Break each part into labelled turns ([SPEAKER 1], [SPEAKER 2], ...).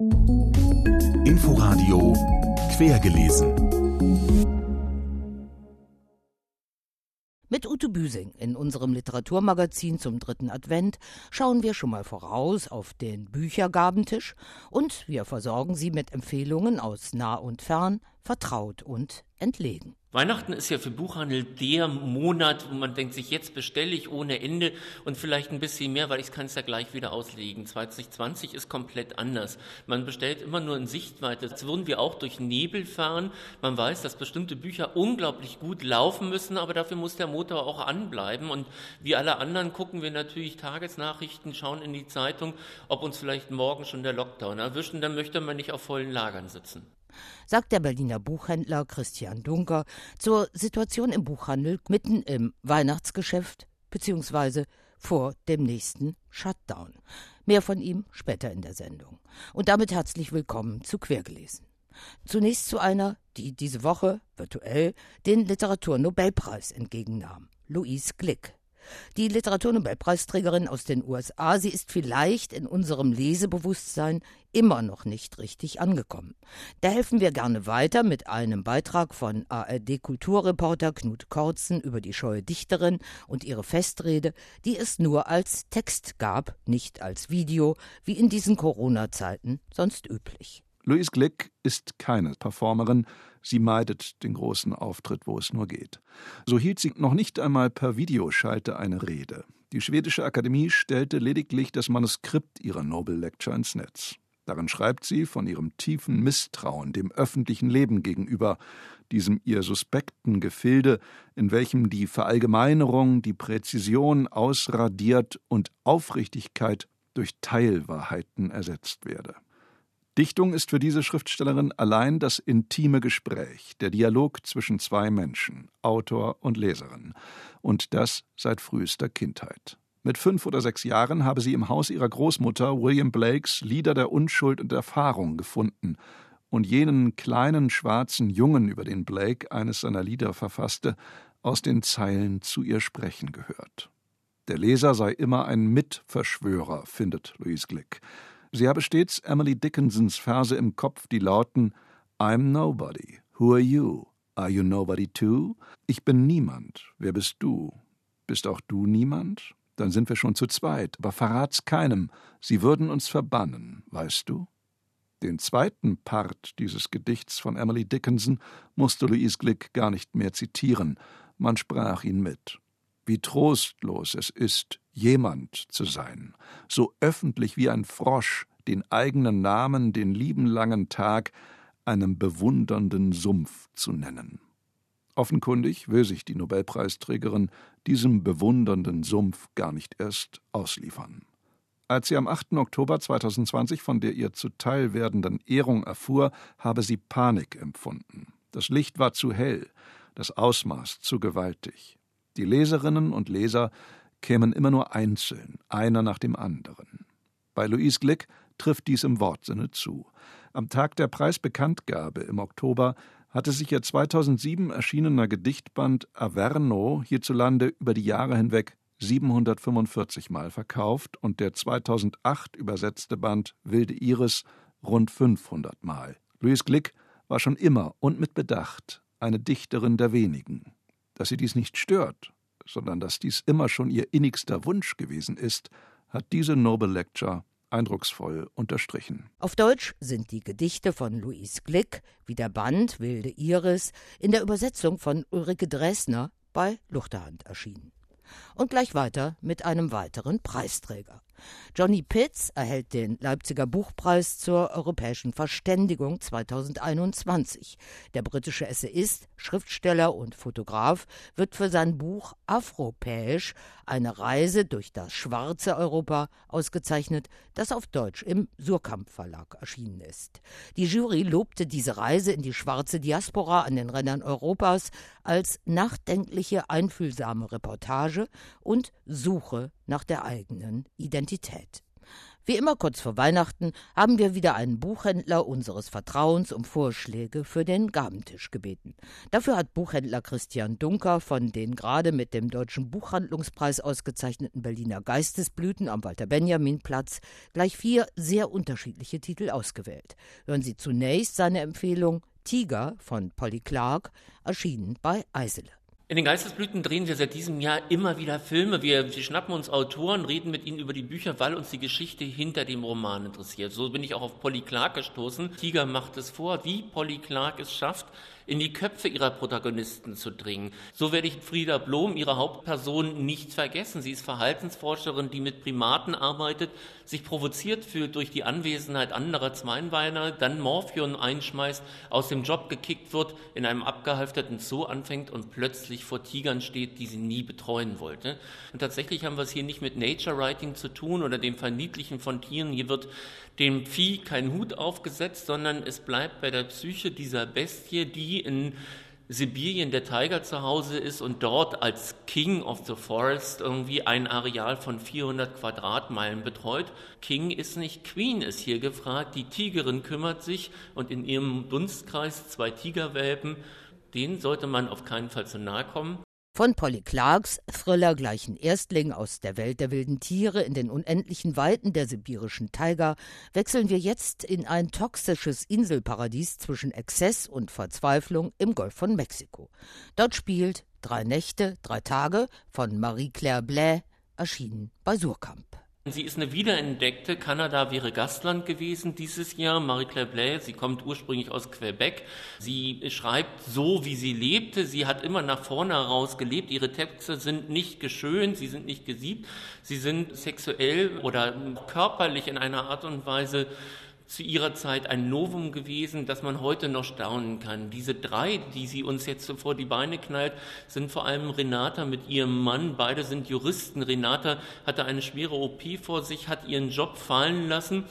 [SPEAKER 1] Inforadio Quergelesen.
[SPEAKER 2] Mit Ute Büsing in unserem Literaturmagazin zum dritten Advent schauen wir schon mal voraus auf den Büchergabentisch und wir versorgen Sie mit Empfehlungen aus nah und fern, vertraut und entlegen.
[SPEAKER 3] Weihnachten ist ja für Buchhandel der Monat, wo man denkt sich, jetzt bestelle ich ohne Ende und vielleicht ein bisschen mehr, weil ich kann es ja gleich wieder auslegen. 2020 ist komplett anders. Man bestellt immer nur in Sichtweite. Jetzt würden wir auch durch Nebel fahren. Man weiß, dass bestimmte Bücher unglaublich gut laufen müssen, aber dafür muss der Motor auch anbleiben. Und wie alle anderen gucken wir natürlich Tagesnachrichten, schauen in die Zeitung, ob uns vielleicht morgen schon der Lockdown erwischen. Dann möchte man nicht auf vollen Lagern sitzen
[SPEAKER 2] sagt der Berliner Buchhändler Christian Dunker zur Situation im Buchhandel mitten im Weihnachtsgeschäft bzw. vor dem nächsten Shutdown. Mehr von ihm später in der Sendung. Und damit herzlich willkommen zu Quergelesen. Zunächst zu einer, die diese Woche virtuell den Literaturnobelpreis entgegennahm, Louise Glick. Die Literaturnobelpreisträgerin aus den USA, sie ist vielleicht in unserem Lesebewusstsein immer noch nicht richtig angekommen. Da helfen wir gerne weiter mit einem Beitrag von ARD-Kulturreporter Knut Kortzen über die scheue Dichterin und ihre Festrede, die es nur als Text gab, nicht als Video, wie in diesen Corona-Zeiten sonst üblich.
[SPEAKER 4] Louise Glick ist keine Performerin, sie meidet den großen Auftritt, wo es nur geht. So hielt sie noch nicht einmal per Videoschalte eine Rede. Die schwedische Akademie stellte lediglich das Manuskript ihrer Nobel Lecture ins Netz. Darin schreibt sie von ihrem tiefen Misstrauen dem öffentlichen Leben gegenüber, diesem ihr suspekten Gefilde, in welchem die Verallgemeinerung, die Präzision ausradiert und Aufrichtigkeit durch Teilwahrheiten ersetzt werde. Dichtung ist für diese Schriftstellerin allein das intime Gespräch, der Dialog zwischen zwei Menschen, Autor und Leserin, und das seit frühester Kindheit. Mit fünf oder sechs Jahren habe sie im Haus ihrer Großmutter William Blakes Lieder der Unschuld und Erfahrung gefunden und jenen kleinen schwarzen Jungen, über den Blake eines seiner Lieder verfasste, aus den Zeilen zu ihr sprechen gehört. Der Leser sei immer ein Mitverschwörer, findet Louise Glick. Sie habe stets Emily Dickinsons Verse im Kopf, die lauten I'm nobody. Who are you? Are you nobody too? Ich bin niemand. Wer bist du? Bist auch du niemand? Dann sind wir schon zu zweit, aber verrat's keinem. Sie würden uns verbannen, weißt du? Den zweiten Part dieses Gedichts von Emily Dickinson musste Louise Glick gar nicht mehr zitieren. Man sprach ihn mit wie trostlos es ist, jemand zu sein, so öffentlich wie ein Frosch den eigenen Namen den lieben langen Tag einem bewundernden Sumpf zu nennen. Offenkundig will sich die Nobelpreisträgerin diesem bewundernden Sumpf gar nicht erst ausliefern. Als sie am 8. Oktober 2020 von der ihr zuteil werdenden Ehrung erfuhr, habe sie Panik empfunden. Das Licht war zu hell, das Ausmaß zu gewaltig. Die Leserinnen und Leser kämen immer nur einzeln, einer nach dem anderen. Bei Louise Glick trifft dies im Wortsinne zu. Am Tag der Preisbekanntgabe im Oktober hatte sich ihr 2007 erschienener Gedichtband Averno hierzulande über die Jahre hinweg 745 Mal verkauft und der 2008 übersetzte Band Wilde Iris rund 500 Mal. Louise Glick war schon immer und mit Bedacht eine Dichterin der wenigen dass sie dies nicht stört, sondern dass dies immer schon ihr innigster Wunsch gewesen ist, hat diese Noble Lecture eindrucksvoll unterstrichen.
[SPEAKER 2] Auf Deutsch sind die Gedichte von Louise Glick, wie der Band Wilde Iris, in der Übersetzung von Ulrike Dresner bei Luchterhand erschienen. Und gleich weiter mit einem weiteren Preisträger. Johnny Pitts erhält den Leipziger Buchpreis zur europäischen Verständigung 2021. Der britische Essayist, Schriftsteller und Fotograf wird für sein Buch Afropäisch eine Reise durch das schwarze Europa ausgezeichnet, das auf Deutsch im Surkamp Verlag erschienen ist. Die Jury lobte diese Reise in die schwarze Diaspora an den Rändern Europas als nachdenkliche, einfühlsame Reportage und Suche nach der eigenen Identität. Wie immer kurz vor Weihnachten haben wir wieder einen Buchhändler unseres Vertrauens um Vorschläge für den Gabentisch gebeten. Dafür hat Buchhändler Christian Dunker von den gerade mit dem Deutschen Buchhandlungspreis ausgezeichneten Berliner Geistesblüten am Walter-Benjamin-Platz gleich vier sehr unterschiedliche Titel ausgewählt. Hören Sie zunächst seine Empfehlung Tiger von Polly Clark, erschienen bei Eisele.
[SPEAKER 3] In den Geistesblüten drehen wir seit diesem Jahr immer wieder Filme. Wir, wir, schnappen uns Autoren, reden mit ihnen über die Bücher, weil uns die Geschichte hinter dem Roman interessiert. So bin ich auch auf Polly Clark gestoßen. Tiger macht es vor, wie Polly Clark es schafft, in die Köpfe ihrer Protagonisten zu dringen. So werde ich Frieda Blom, ihre Hauptperson, nicht vergessen. Sie ist Verhaltensforscherin, die mit Primaten arbeitet, sich provoziert fühlt durch die Anwesenheit anderer Zweinbeiner, dann Morphion einschmeißt, aus dem Job gekickt wird, in einem abgehalfterten Zoo anfängt und plötzlich vor Tigern steht, die sie nie betreuen wollte. Und tatsächlich haben wir es hier nicht mit Nature Writing zu tun oder dem Verniedlichen von Tieren. Hier wird dem Vieh kein Hut aufgesetzt, sondern es bleibt bei der Psyche dieser Bestie, die in Sibirien der Tiger zu Hause ist und dort als King of the Forest irgendwie ein Areal von 400 Quadratmeilen betreut. King ist nicht, Queen ist hier gefragt. Die Tigerin kümmert sich und in ihrem Dunstkreis zwei Tigerwelpen. Denen sollte man auf keinen Fall zu nahe kommen.
[SPEAKER 2] Von Polly Clarks Thriller gleichen Erstling aus der Welt der wilden Tiere in den unendlichen Weiten der sibirischen Taiga wechseln wir jetzt in ein toxisches Inselparadies zwischen Exzess und Verzweiflung im Golf von Mexiko. Dort spielt Drei Nächte, drei Tage von Marie-Claire Blais, erschienen bei Surkamp.
[SPEAKER 3] Sie ist eine wiederentdeckte. Kanada wäre Gastland gewesen dieses Jahr. Marie-Claire Blais, sie kommt ursprünglich aus Quebec. Sie schreibt so, wie sie lebte. Sie hat immer nach vorne heraus gelebt. Ihre Texte sind nicht geschönt, sie sind nicht gesiebt. Sie sind sexuell oder körperlich in einer Art und Weise zu ihrer Zeit ein Novum gewesen, das man heute noch staunen kann. Diese drei, die sie uns jetzt vor die Beine knallt, sind vor allem Renata mit ihrem Mann. Beide sind Juristen. Renata hatte eine schwere OP vor sich, hat ihren Job fallen lassen.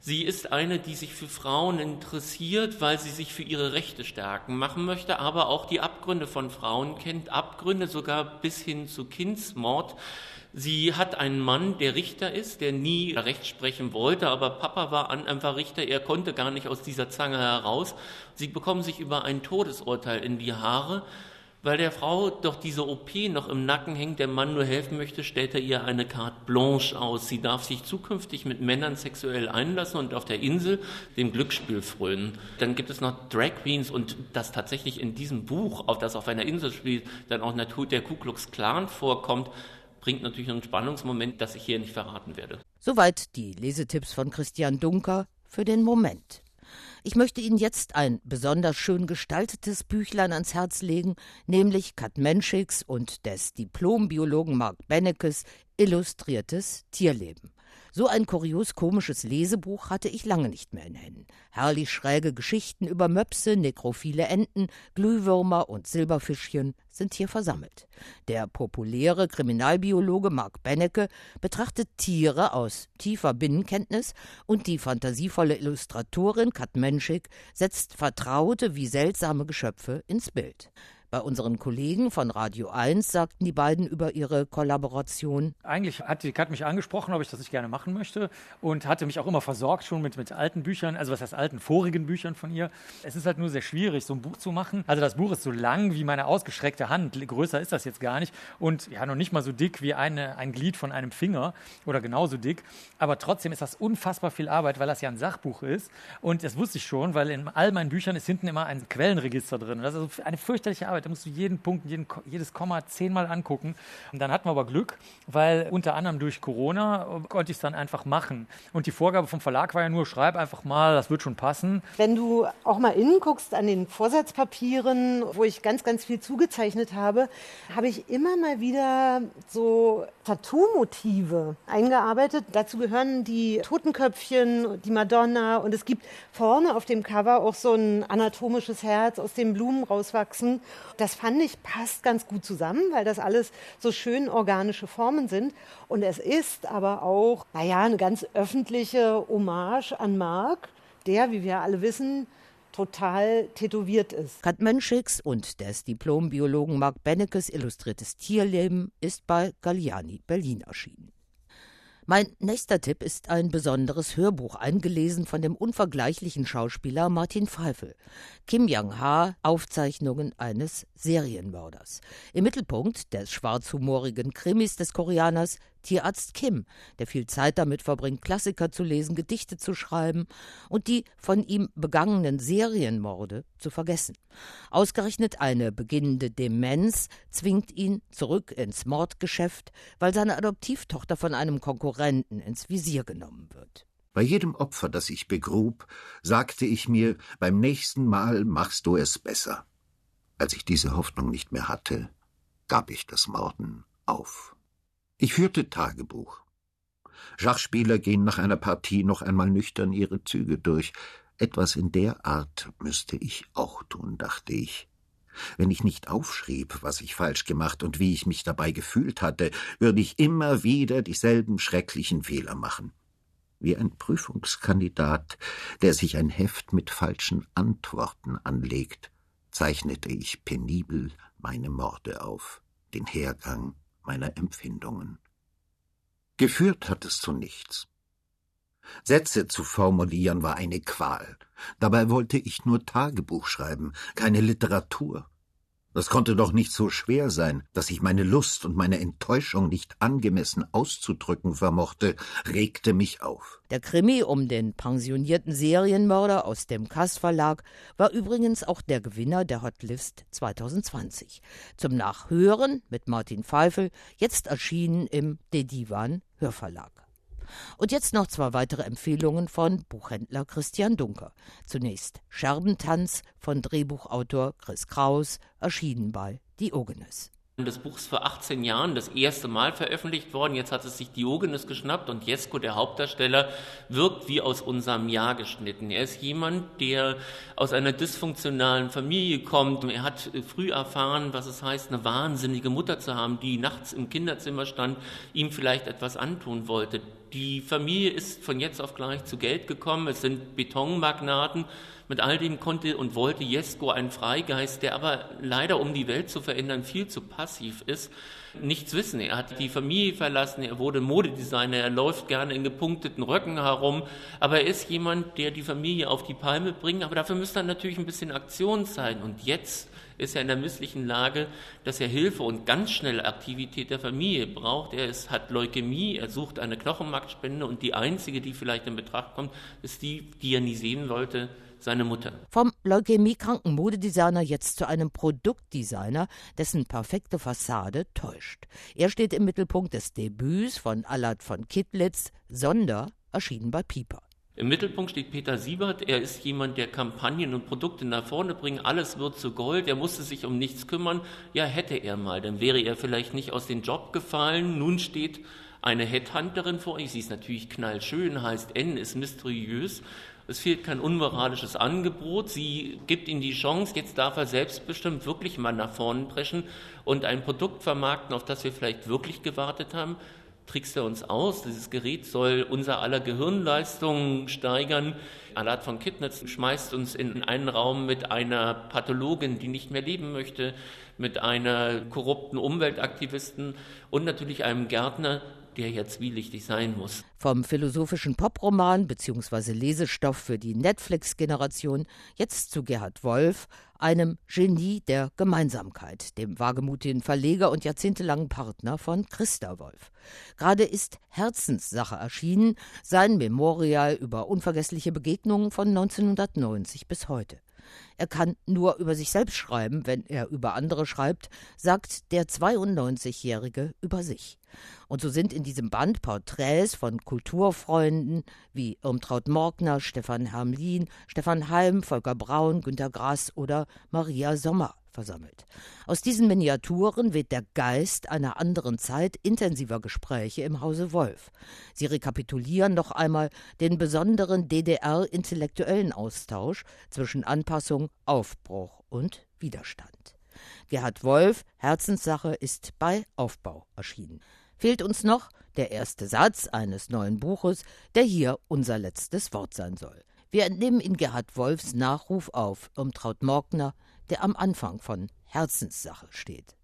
[SPEAKER 3] Sie ist eine, die sich für Frauen interessiert, weil sie sich für ihre Rechte stärken machen möchte, aber auch die Abgründe von Frauen kennt, Abgründe sogar bis hin zu Kindsmord. Sie hat einen Mann, der Richter ist, der nie Recht sprechen wollte, aber Papa war einfach Richter, er konnte gar nicht aus dieser Zange heraus. Sie bekommen sich über ein Todesurteil in die Haare. Weil der Frau doch diese OP noch im Nacken hängt, der Mann nur helfen möchte, stellt er ihr eine Carte Blanche aus. Sie darf sich zukünftig mit Männern sexuell einlassen und auf der Insel dem Glücksspiel frönen. Dann gibt es noch Drag Queens und das tatsächlich in diesem Buch, auf das auf einer Insel spielt, dann auch der Ku Klux Klan vorkommt, bringt natürlich einen Spannungsmoment, das ich hier nicht verraten werde.
[SPEAKER 2] Soweit die Lesetipps von Christian Dunker für den Moment. Ich möchte Ihnen jetzt ein besonders schön gestaltetes Büchlein ans Herz legen, nämlich Kat Menschiks und des Diplombiologen Mark Bennekes Illustriertes Tierleben. So ein kurios komisches Lesebuch hatte ich lange nicht mehr in Händen. Herrlich schräge Geschichten über Möpse, nekrophile Enten, Glühwürmer und Silberfischchen sind hier versammelt. Der populäre Kriminalbiologe Mark Bennecke betrachtet Tiere aus tiefer Binnenkenntnis und die fantasievolle Illustratorin Kat Menschik setzt vertraute wie seltsame Geschöpfe ins Bild. Bei unseren Kollegen von Radio 1 sagten die beiden über ihre Kollaboration.
[SPEAKER 5] Eigentlich hat die Kat mich angesprochen, ob ich das nicht gerne machen möchte und hatte mich auch immer versorgt schon mit, mit alten Büchern, also was heißt alten, vorigen Büchern von ihr. Es ist halt nur sehr schwierig, so ein Buch zu machen. Also das Buch ist so lang wie meine ausgestreckte Hand. Größer ist das jetzt gar nicht und ja, noch nicht mal so dick wie eine, ein Glied von einem Finger oder genauso dick. Aber trotzdem ist das unfassbar viel Arbeit, weil das ja ein Sachbuch ist. Und das wusste ich schon, weil in all meinen Büchern ist hinten immer ein Quellenregister drin. Das ist also eine fürchterliche Arbeit. Arbeit. Da musst du jeden Punkt, jeden, jedes Komma zehnmal angucken. Und dann hatten wir aber Glück, weil unter anderem durch Corona konnte ich es dann einfach machen. Und die Vorgabe vom Verlag war ja nur, schreib einfach mal, das wird schon passen.
[SPEAKER 6] Wenn du auch mal innen guckst an den Vorsatzpapieren, wo ich ganz, ganz viel zugezeichnet habe, habe ich immer mal wieder so Tattoo-Motive eingearbeitet. Dazu gehören die Totenköpfchen, die Madonna und es gibt vorne auf dem Cover auch so ein anatomisches Herz, aus dem Blumen rauswachsen. Das fand ich passt ganz gut zusammen, weil das alles so schön organische Formen sind. Und es ist aber auch, naja, eine ganz öffentliche Hommage an Marc, der, wie wir alle wissen, total tätowiert ist.
[SPEAKER 2] Kat Mönchiks und des Diplombiologen Marc Bennekes illustriertes Tierleben ist bei Galliani Berlin erschienen. Mein nächster Tipp ist ein besonderes Hörbuch, eingelesen von dem unvergleichlichen Schauspieler Martin Pfeifel. Kim Young-ha, Aufzeichnungen eines Serienmörders. Im Mittelpunkt des schwarzhumorigen Krimis des Koreaners Tierarzt Kim, der viel Zeit damit verbringt, Klassiker zu lesen, Gedichte zu schreiben und die von ihm begangenen Serienmorde zu vergessen. Ausgerechnet eine beginnende Demenz zwingt ihn zurück ins Mordgeschäft, weil seine Adoptivtochter von einem Konkurrenten ins Visier genommen wird.
[SPEAKER 7] Bei jedem Opfer, das ich begrub, sagte ich mir, beim nächsten Mal machst du es besser. Als ich diese Hoffnung nicht mehr hatte, gab ich das Morden auf. Ich führte Tagebuch. Schachspieler gehen nach einer Partie noch einmal nüchtern ihre Züge durch. Etwas in der Art müsste ich auch tun, dachte ich. Wenn ich nicht aufschrieb, was ich falsch gemacht und wie ich mich dabei gefühlt hatte, würde ich immer wieder dieselben schrecklichen Fehler machen. Wie ein Prüfungskandidat, der sich ein Heft mit falschen Antworten anlegt, zeichnete ich penibel meine Morde auf, den Hergang, meiner Empfindungen. Geführt hat es zu nichts. Sätze zu formulieren war eine Qual. Dabei wollte ich nur Tagebuch schreiben, keine Literatur. Das konnte doch nicht so schwer sein, dass ich meine Lust und meine Enttäuschung nicht angemessen auszudrücken vermochte, regte mich auf.
[SPEAKER 2] Der Krimi um den pensionierten Serienmörder aus dem Kass Verlag war übrigens auch der Gewinner der Hotlist 2020. Zum Nachhören mit Martin Pfeifel, jetzt erschienen im De Divan Hörverlag. Und jetzt noch zwei weitere Empfehlungen von Buchhändler Christian Dunker. Zunächst Scherbentanz von Drehbuchautor Chris Kraus, erschienen bei Diogenes.
[SPEAKER 3] Das Buch ist vor 18 Jahren das erste Mal veröffentlicht worden. Jetzt hat es sich Diogenes geschnappt und Jesko, der Hauptdarsteller, wirkt wie aus unserem Jahr geschnitten. Er ist jemand, der aus einer dysfunktionalen Familie kommt. Er hat früh erfahren, was es heißt, eine wahnsinnige Mutter zu haben, die nachts im Kinderzimmer stand, ihm vielleicht etwas antun wollte. Die Familie ist von jetzt auf gleich zu Geld gekommen. Es sind Betonmagnaten. Mit all dem konnte und wollte Jesko ein Freigeist, der aber leider, um die Welt zu verändern, viel zu passiv ist, nichts wissen. Er hat die Familie verlassen, er wurde Modedesigner, er läuft gerne in gepunkteten Röcken herum, aber er ist jemand, der die Familie auf die Palme bringt, aber dafür müsste dann natürlich ein bisschen Aktion sein. Und jetzt ist er in der misslichen Lage, dass er Hilfe und ganz schnelle Aktivität der Familie braucht. Er ist, hat Leukämie, er sucht eine Knochenmarkspende und die einzige, die vielleicht in Betracht kommt, ist die, die er nie sehen wollte, seine Mutter.
[SPEAKER 2] Vom leukämiekranken Modedesigner jetzt zu einem Produktdesigner, dessen perfekte Fassade täuscht. Er steht im Mittelpunkt des Debüts von Allard von Kittlitz, Sonder, erschienen bei Pieper.
[SPEAKER 3] Im Mittelpunkt steht Peter Siebert. Er ist jemand, der Kampagnen und Produkte nach vorne bringt. Alles wird zu Gold. Er musste sich um nichts kümmern. Ja, hätte er mal, dann wäre er vielleicht nicht aus dem Job gefallen. Nun steht eine Headhunterin vor ihm. Sie ist natürlich knallschön, heißt N, ist mysteriös. Es fehlt kein unmoralisches Angebot. Sie gibt ihm die Chance, jetzt darf er selbstbestimmt wirklich mal nach vorne preschen und ein Produkt vermarkten, auf das wir vielleicht wirklich gewartet haben trickst er uns aus. Dieses Gerät soll unser aller Gehirnleistung steigern. Alat von Kittnitz schmeißt uns in einen Raum mit einer Pathologin, die nicht mehr leben möchte, mit einer korrupten Umweltaktivisten und natürlich einem Gärtner, der ja zwielichtig sein muss.
[SPEAKER 2] Vom philosophischen Poproman bzw. Lesestoff für die Netflix-Generation jetzt zu Gerhard Wolf, einem Genie der Gemeinsamkeit, dem wagemutigen Verleger und jahrzehntelangen Partner von Christa Wolf. Gerade ist Herzenssache erschienen, sein Memorial über unvergessliche Begegnungen von 1990 bis heute. Er kann nur über sich selbst schreiben, wenn er über andere schreibt, sagt der 92-Jährige über sich. Und so sind in diesem Band Porträts von Kulturfreunden wie Irmtraut Morgner, Stefan Hermlin, Stefan Halm, Volker Braun, Günter Grass oder Maria Sommer versammelt. Aus diesen Miniaturen weht der Geist einer anderen Zeit intensiver Gespräche im Hause Wolf. Sie rekapitulieren noch einmal den besonderen DDR-intellektuellen Austausch zwischen Anpassung, Aufbruch und Widerstand. Gerhard Wolf, Herzenssache, ist bei Aufbau erschienen. Fehlt uns noch der erste Satz eines neuen Buches, der hier unser letztes Wort sein soll. Wir entnehmen in Gerhard Wolfs Nachruf auf Irmtraut Morgner, der am Anfang von Herzenssache steht.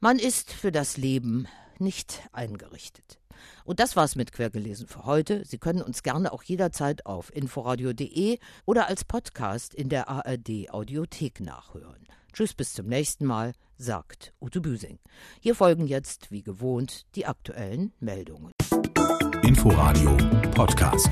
[SPEAKER 2] Man ist für das Leben nicht eingerichtet. Und das war's mit Quergelesen für heute. Sie können uns gerne auch jederzeit auf inforadio.de oder als Podcast in der ARD Audiothek nachhören. Tschüss, bis zum nächsten Mal, sagt Ute Büsing. Hier folgen jetzt, wie gewohnt, die aktuellen Meldungen.
[SPEAKER 1] Inforadio Podcast.